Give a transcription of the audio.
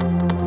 嗯。